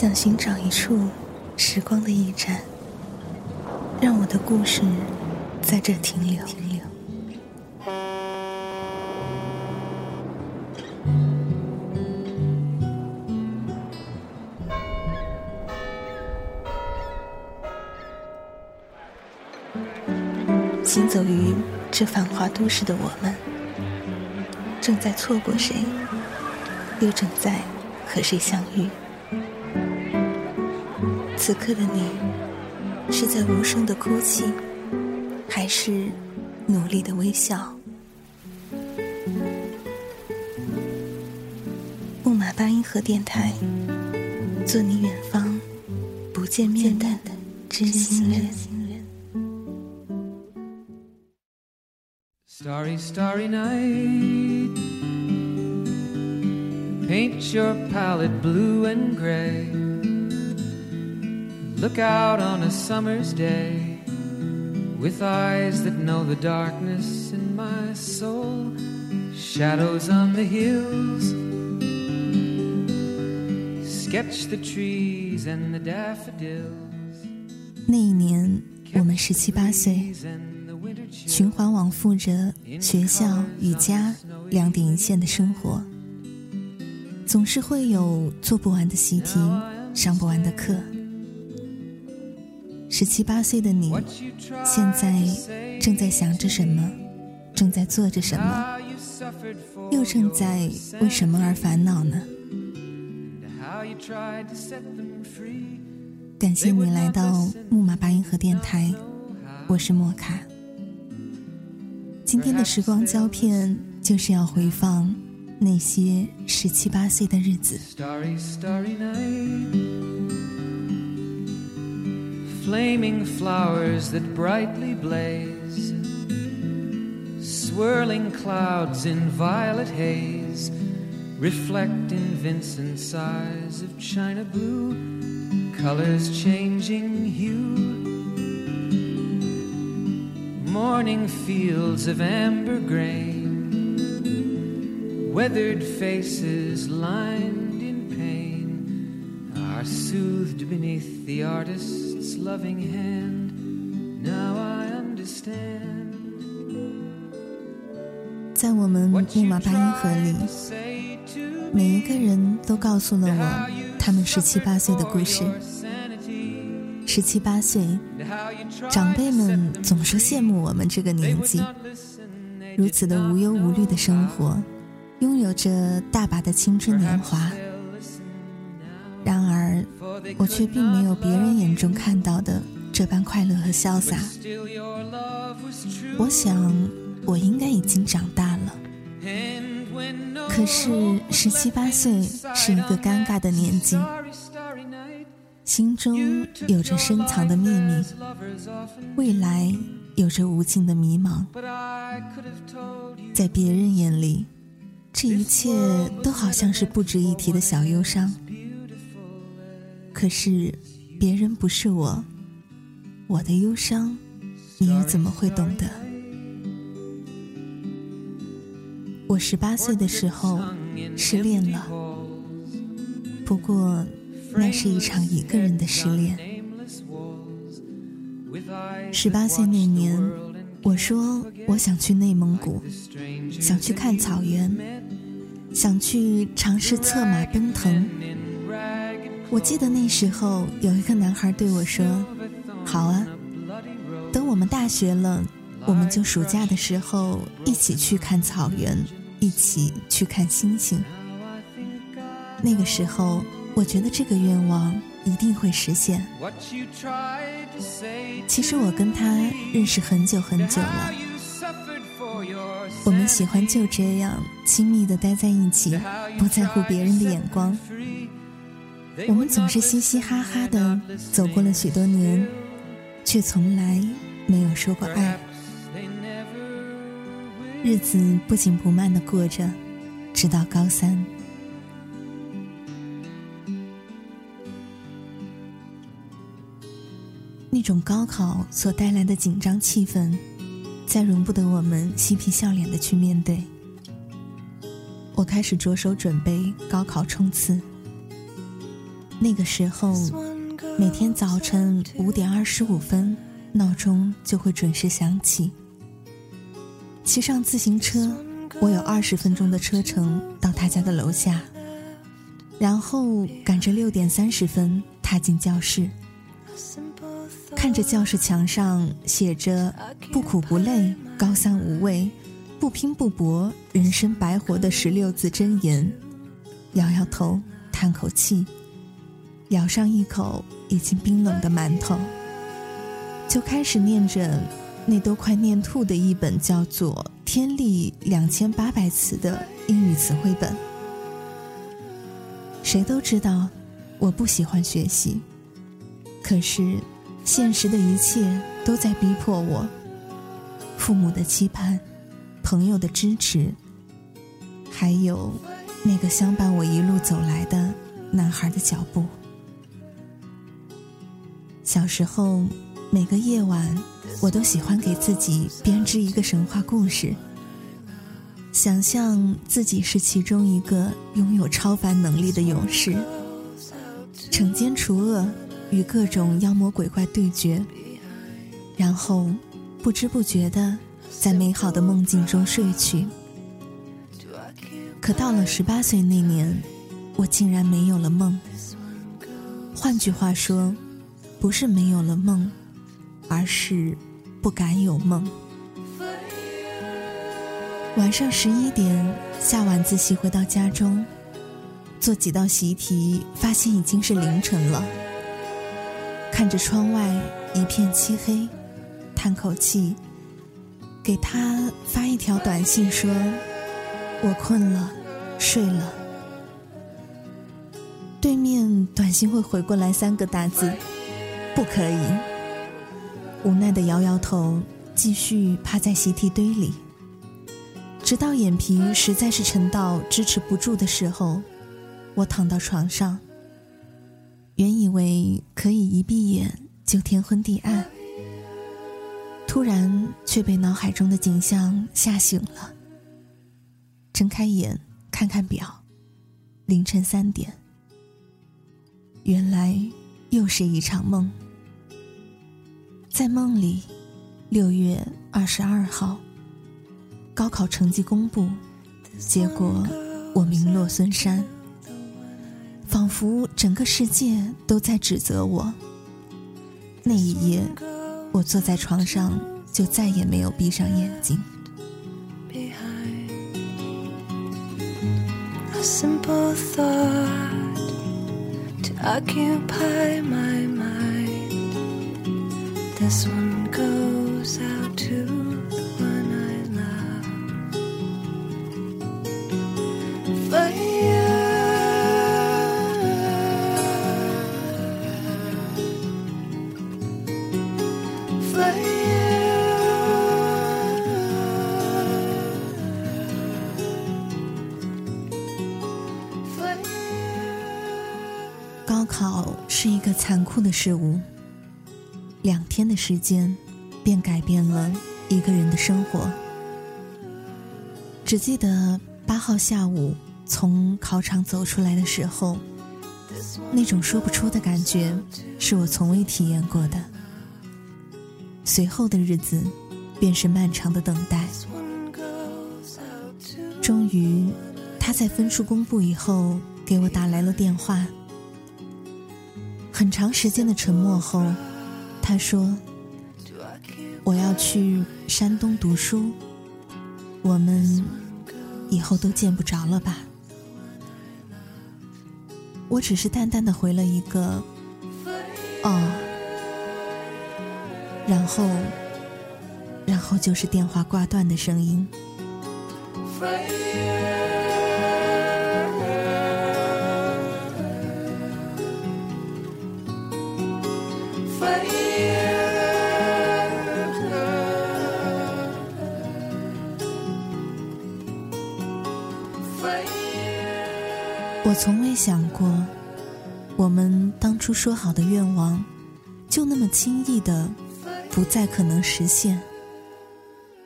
想寻找一处时光的驿站，让我的故事在这停留。停留行走于这繁华都市的我们，正在错过谁，又正在和谁相遇？此刻的你，是在无声的哭泣，还是努力的微笑？木马八音盒电台，做你远方不见面的知心人。Starry, starry night. Paint your palette blue and gray. Look out on a summer's day with eyes that know the darkness in my soul. Shadows on the hills. Sketch the trees and the daffodils. 那一年，我们十七八岁，循环往复着学校与家两点一线的生活，总是会有做不完的习题，上不完的课。十七八岁的你，现在正在想着什么？正在做着什么？又正在为什么而烦恼呢？感谢你来到木马八音盒电台，我是莫卡。今天的时光胶片就是要回放那些十七八岁的日子。Flaming flowers that brightly blaze, swirling clouds in violet haze, reflect in Vincent's eyes of china blue, colors changing hue. Morning fields of amber grain, weathered faces lined in pain, are soothed beneath the artist's loving hand. Now I understand. 在我们木马八音盒里，每一个人都告诉了我他们十七八岁的故事。十七八岁，长辈们总说羡慕我们这个年纪，如此的无忧无虑的生活，拥有着大把的青春年华。我却并没有别人眼中看到的这般快乐和潇洒。我想，我应该已经长大了。可是，十七八岁是一个尴尬的年纪，心中有着深藏的秘密，未来有着无尽的迷茫。在别人眼里，这一切都好像是不值一提的小忧伤。可是，别人不是我，我的忧伤，你又怎么会懂得？我十八岁的时候失恋了，不过那是一场一个人的失恋。十八岁那年，我说我想去内蒙古，想去看草原，想去尝试策马奔腾。我记得那时候有一个男孩对我说：“好啊，等我们大学了，我们就暑假的时候一起去看草原，一起去看星星。”那个时候，我觉得这个愿望一定会实现。其实我跟他认识很久很久了，我们喜欢就这样亲密的待在一起，不在乎别人的眼光。我们总是嘻嘻哈哈的走过了许多年，却从来没有说过爱。日子不紧不慢的过着，直到高三。那种高考所带来的紧张气氛，再容不得我们嬉皮笑脸的去面对。我开始着手准备高考冲刺。那个时候，每天早晨五点二十五分，闹钟就会准时响起。骑上自行车，我有二十分钟的车程到他家的楼下，然后赶着六点三十分踏进教室，看着教室墙上写着“不苦不累，高三无畏，不拼不搏，人生白活”的十六字真言，摇摇头，叹口气。咬上一口已经冰冷的馒头，就开始念着那都快念吐的一本叫做《天历两千八百词》的英语词汇本。谁都知道我不喜欢学习，可是现实的一切都在逼迫我。父母的期盼，朋友的支持，还有那个相伴我一路走来的男孩的脚步。小时候，每个夜晚，我都喜欢给自己编织一个神话故事，想象自己是其中一个拥有超凡能力的勇士，惩奸除恶，与各种妖魔鬼怪对决，然后不知不觉的在美好的梦境中睡去。可到了十八岁那年，我竟然没有了梦。换句话说。不是没有了梦，而是不敢有梦。晚上十一点下晚自习回到家中，做几道习题，发现已经是凌晨了。看着窗外一片漆黑，叹口气，给他发一条短信说：“我困了，睡了。”对面短信会回过来三个大字。不可以，无奈的摇摇头，继续趴在习题堆里，直到眼皮实在是沉到支持不住的时候，我躺到床上。原以为可以一闭眼就天昏地暗，突然却被脑海中的景象吓醒了。睁开眼看看表，凌晨三点。原来。又是一场梦，在梦里，六月二十二号，高考成绩公布，结果我名落孙山，仿佛整个世界都在指责我。那一夜，我坐在床上，就再也没有闭上眼睛。Occupy my mind. This one goes out 酷的事物，两天的时间，便改变了一个人的生活。只记得八号下午从考场走出来的时候，那种说不出的感觉，是我从未体验过的。随后的日子，便是漫长的等待。终于，他在分数公布以后，给我打来了电话。很长时间的沉默后，他说：“我要去山东读书，我们以后都见不着了吧？”我只是淡淡的回了一个“哦”，然后，然后就是电话挂断的声音。从未想过，我们当初说好的愿望，就那么轻易的不再可能实现。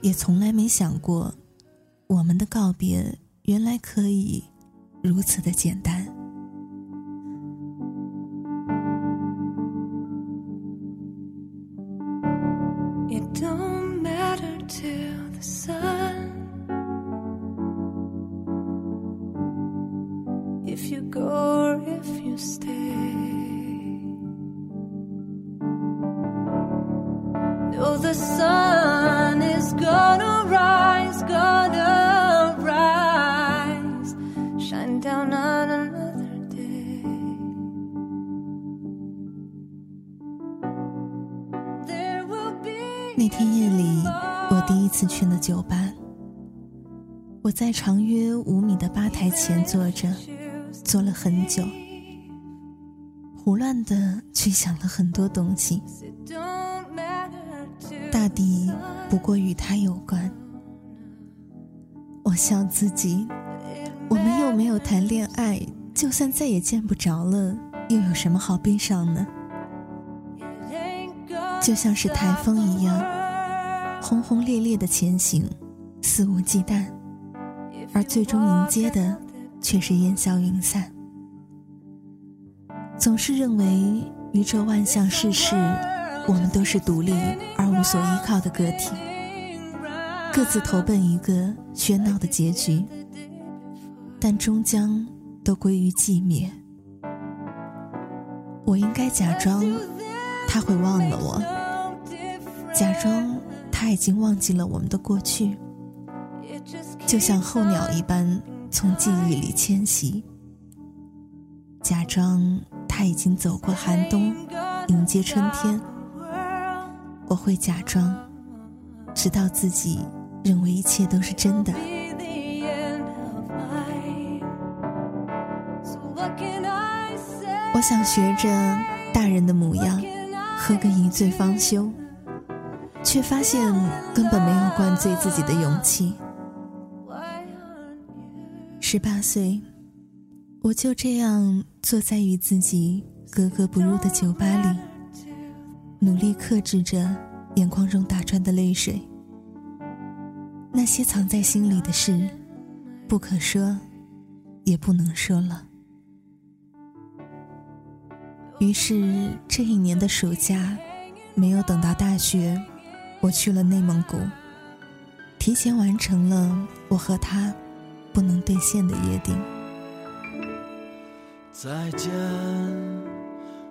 也从来没想过，我们的告别原来可以如此的简单。那天夜里，我第一次去了酒吧。我在长约五米的吧台前坐着，坐了很久，胡乱的去想了很多东西，大抵不过与他有关。我笑自己，我们又没有谈恋爱，就算再也见不着了，又有什么好悲伤呢？就像是台风一样，轰轰烈烈的前行，肆无忌惮。而最终迎接的却是烟消云散。总是认为宇宙万象世事，我们都是独立而无所依靠的个体，各自投奔一个喧闹的结局，但终将都归于寂灭。我应该假装他会忘了我，假装他已经忘记了我们的过去。就像候鸟一般从记忆里迁徙，假装他已经走过寒冬，迎接春天。我会假装，直到自己认为一切都是真的。我想学着大人的模样，喝个一醉方休，却发现根本没有灌醉自己的勇气。十八岁，我就这样坐在与自己格格不入的酒吧里，努力克制着眼眶中打转的泪水。那些藏在心里的事，不可说，也不能说了。于是这一年的暑假，没有等到大学，我去了内蒙古，提前完成了我和他。不能兑现的约定。再见，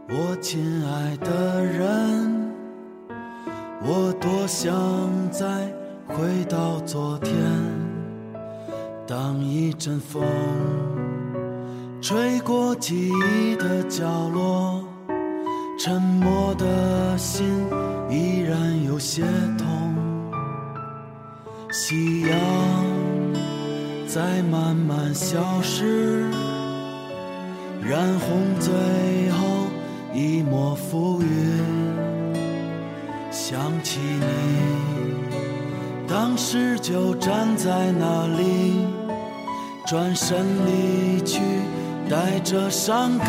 我亲爱的人，我多想再回到昨天。当一阵风吹过记忆的角落，沉默的心依然有些痛。夕阳。在慢慢消失，染红最后一抹浮云。想起你，当时就站在那里，转身离去，带着伤感。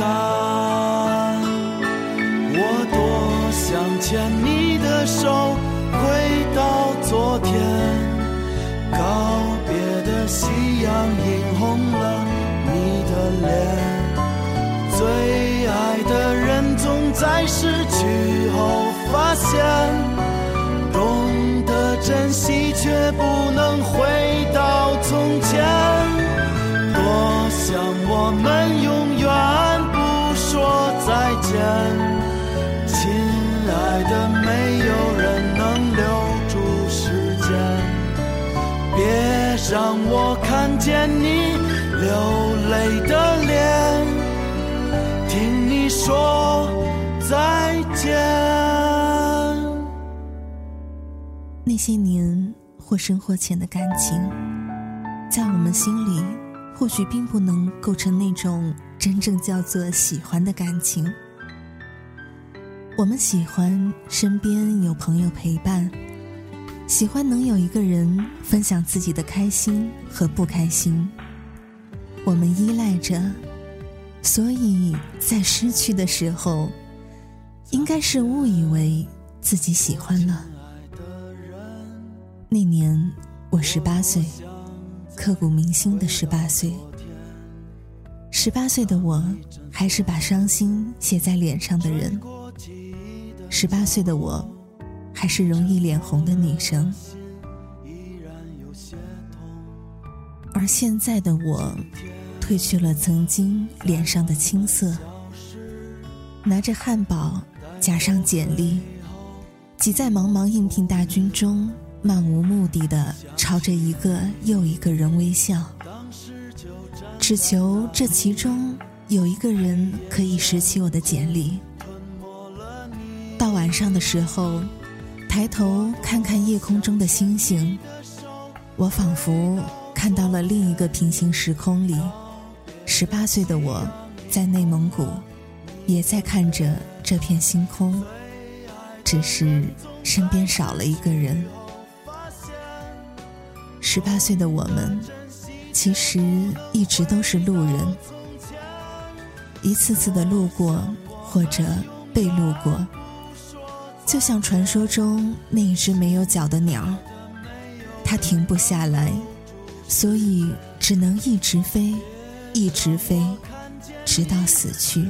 我多想牵你的手，回到昨天。告别的夕阳映红了你的脸，最爱的人总在失去后发现，懂得珍惜们永远不说再见，亲爱的，没有人能留住时间。别让我看见你流泪的脸，听你说再见。那些年或深或浅的感情，在我们心里，或许并不能构成那种真正叫做喜欢的感情。我们喜欢身边有朋友陪伴。喜欢能有一个人分享自己的开心和不开心，我们依赖着，所以在失去的时候，应该是误以为自己喜欢了。那年我十八岁，刻骨铭心的十八岁。十八岁的我，还是把伤心写在脸上的人。十八岁的我。还是容易脸红的女生，而现在的我，褪去了曾经脸上的青涩，拿着汉堡，加上简历，挤在茫茫应聘大军中，漫无目的的朝着一个又一个人微笑，只求这其中有一个人可以拾起我的简历。到晚上的时候，抬头看看夜空中的星星，我仿佛看到了另一个平行时空里，十八岁的我在内蒙古，也在看着这片星空，只是身边少了一个人。十八岁的我们，其实一直都是路人，一次次的路过，或者被路过，就像传说中那一只没有脚的鸟，它停不下来，所以只能一直飞，一直飞，直到死去。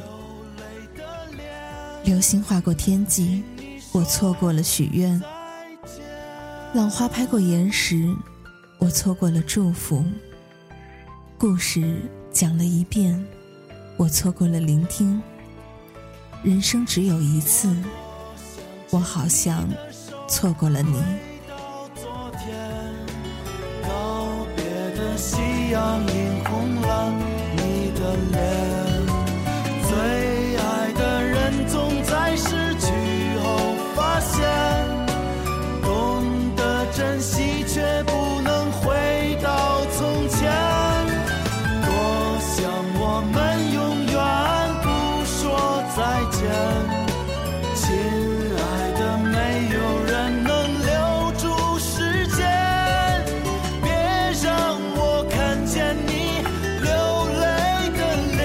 流星划过天际，我错过了许愿；浪花拍过岩石。我错过了祝福，故事讲了一遍，我错过了聆听。人生只有一次，我好像错过了你。告别的夕阳映红了你的脸，亲爱的没有人能留住时间别让我看见你流泪的脸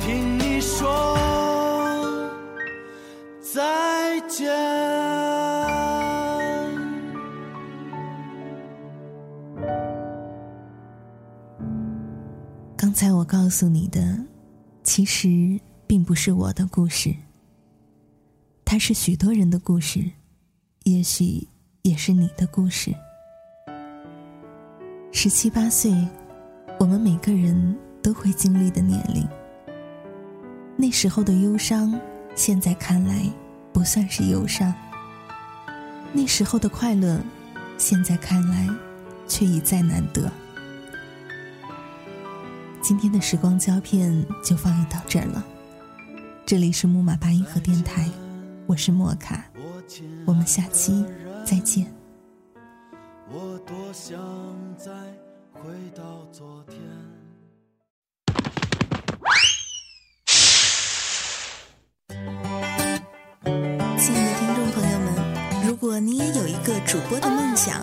听你说再见刚才我告诉你的其实并不是我的故事，它是许多人的故事，也许也是你的故事。十七八岁，我们每个人都会经历的年龄。那时候的忧伤，现在看来不算是忧伤；那时候的快乐，现在看来却已再难得。今天的时光胶片就放映到这儿了。这里是木马八音盒电台，我是莫卡，我们下期再见。我多想再回到昨天。亲爱的听众朋友们，如果你也有一个主播的梦想。